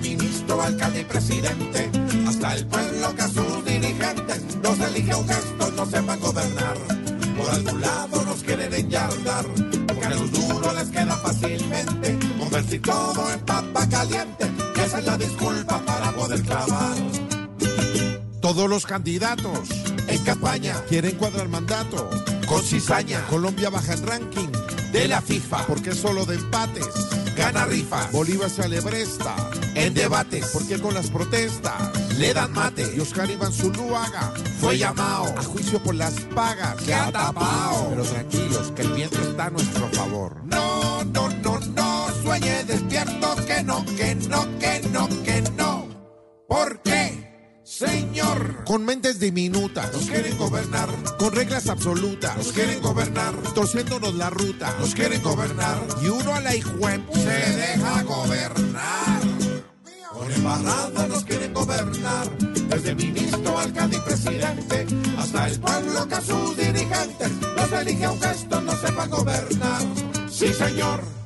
ministro, alcalde y presidente, hasta el pueblo que a sus dirigentes nos elige un gesto, no sepan gobernar. Por algún lado nos quieren enyardar, porque a los duros les queda fácilmente convertir todo en papa caliente, que esa es la disculpa para poder clavar. Todos los candidatos En campaña, quieren cuadrar mandato. con cizaña, Colombia baja en ranking de la FIFA, porque solo de empates. gana rifas, Bolívar se alebresta en debates, porque con las protestas le dan mate, y Oscar Iván Zuluaga fue llamado a juicio por las pagas. Se ha tapado. Pero tranquilos, que el viento está a nuestro favor. No, no, no, no, sueñe despierto que no, que no, que no, que no. ¿Por qué? Señor, Con mentes diminutas, nos quieren gobernar, con reglas absolutas, nos quieren gobernar, torciéndonos la ruta. nos quieren gobernar, Y uno a la hijuep se deja gobernar. Por embarrada nos quieren gobernar, desde ministro, alcalde y presidente, hasta el pueblo que a sus dirigentes nos elige un gesto, no sepa gobernar. Sí, señor.